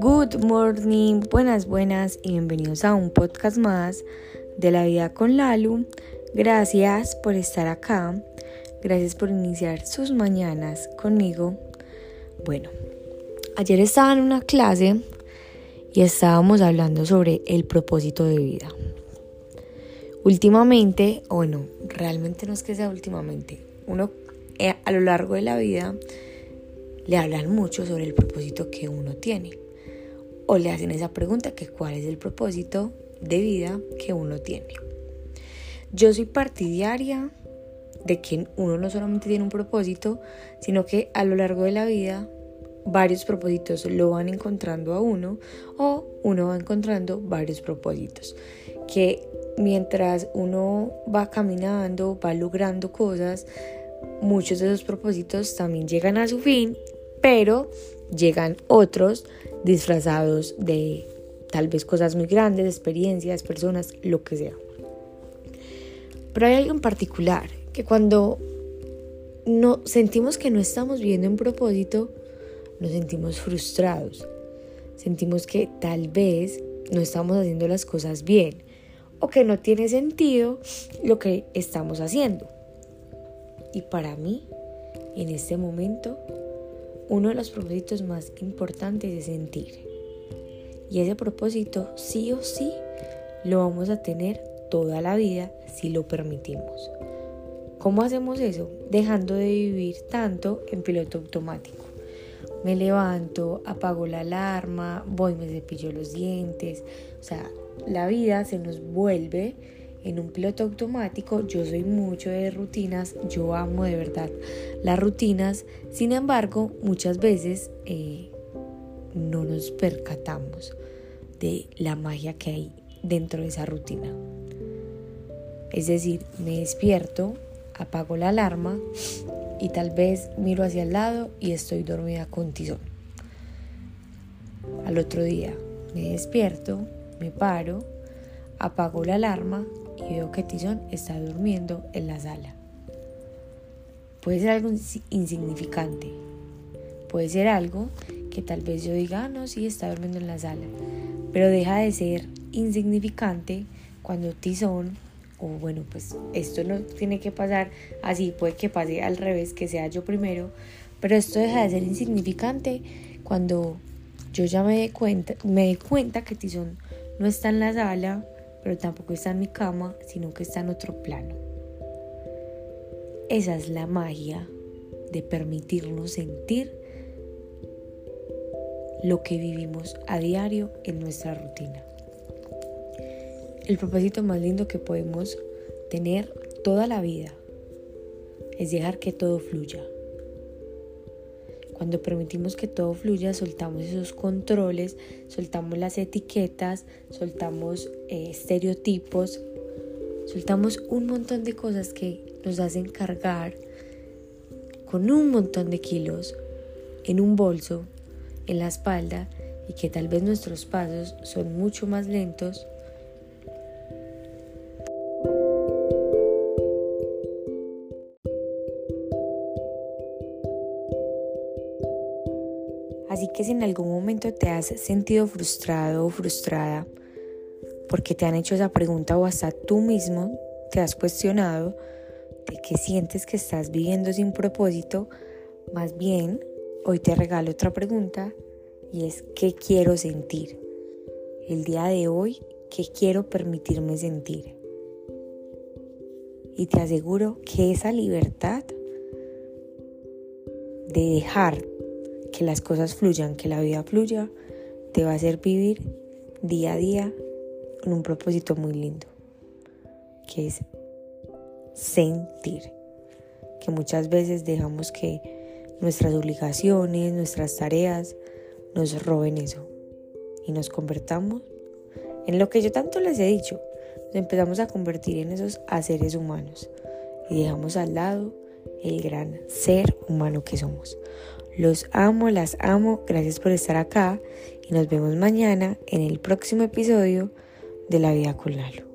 Good morning, buenas, buenas y bienvenidos a un podcast más de la vida con Lalu. Gracias por estar acá, gracias por iniciar sus mañanas conmigo. Bueno, ayer estaba en una clase y estábamos hablando sobre el propósito de vida. Últimamente, o no, realmente no es que sea últimamente, uno eh, a lo largo de la vida le hablan mucho sobre el propósito que uno tiene. O le hacen esa pregunta que cuál es el propósito de vida que uno tiene. Yo soy partidaria de que uno no solamente tiene un propósito, sino que a lo largo de la vida varios propósitos lo van encontrando a uno o uno va encontrando varios propósitos. Que mientras uno va caminando, va logrando cosas, muchos de esos propósitos también llegan a su fin pero llegan otros disfrazados de tal vez cosas muy grandes, experiencias, personas, lo que sea. Pero hay algo en particular, que cuando no sentimos que no estamos viviendo un propósito, nos sentimos frustrados. Sentimos que tal vez no estamos haciendo las cosas bien o que no tiene sentido lo que estamos haciendo. Y para mí, en este momento, uno de los propósitos más importantes es sentir. Y ese propósito sí o sí lo vamos a tener toda la vida si lo permitimos. ¿Cómo hacemos eso? Dejando de vivir tanto en piloto automático. Me levanto, apago la alarma, voy, me cepillo los dientes. O sea, la vida se nos vuelve en un piloto automático. Yo soy mucho de rutinas, yo amo de verdad las rutinas. Sin embargo, muchas veces eh, no nos percatamos de la magia que hay dentro de esa rutina. Es decir, me despierto, apago la alarma y tal vez miro hacia el lado y estoy dormida con tizón. Al otro día me despierto, me paro, apago la alarma y veo que Tizón está durmiendo en la sala. Puede ser algo insignificante. Puede ser algo que tal vez yo diga, ah, no, sí, está durmiendo en la sala. Pero deja de ser insignificante cuando Tizón, o bueno, pues esto no tiene que pasar así, puede que pase al revés, que sea yo primero, pero esto deja de ser insignificante cuando yo ya me di cuenta, me di cuenta que Tizón no está en la sala, pero tampoco está en mi cama, sino que está en otro plano. Esa es la magia de permitirnos sentir lo que vivimos a diario en nuestra rutina. El propósito más lindo que podemos tener toda la vida es dejar que todo fluya. Cuando permitimos que todo fluya, soltamos esos controles, soltamos las etiquetas, soltamos eh, estereotipos, soltamos un montón de cosas que nos hacen cargar con un montón de kilos en un bolso, en la espalda, y que tal vez nuestros pasos son mucho más lentos Así que si en algún momento te has sentido frustrado o frustrada porque te han hecho esa pregunta o hasta tú mismo te has cuestionado de que sientes que estás viviendo sin propósito, más bien hoy te regalo otra pregunta y es ¿qué quiero sentir? El día de hoy, ¿qué quiero permitirme sentir? Y te aseguro que esa libertad de dejar que las cosas fluyan, que la vida fluya, te va a hacer vivir día a día con un propósito muy lindo, que es sentir, que muchas veces dejamos que nuestras obligaciones, nuestras tareas nos roben eso y nos convertamos en lo que yo tanto les he dicho, nos empezamos a convertir en esos seres humanos y dejamos al lado el gran ser humano que somos. Los amo, las amo, gracias por estar acá y nos vemos mañana en el próximo episodio de La Vida con Lalo.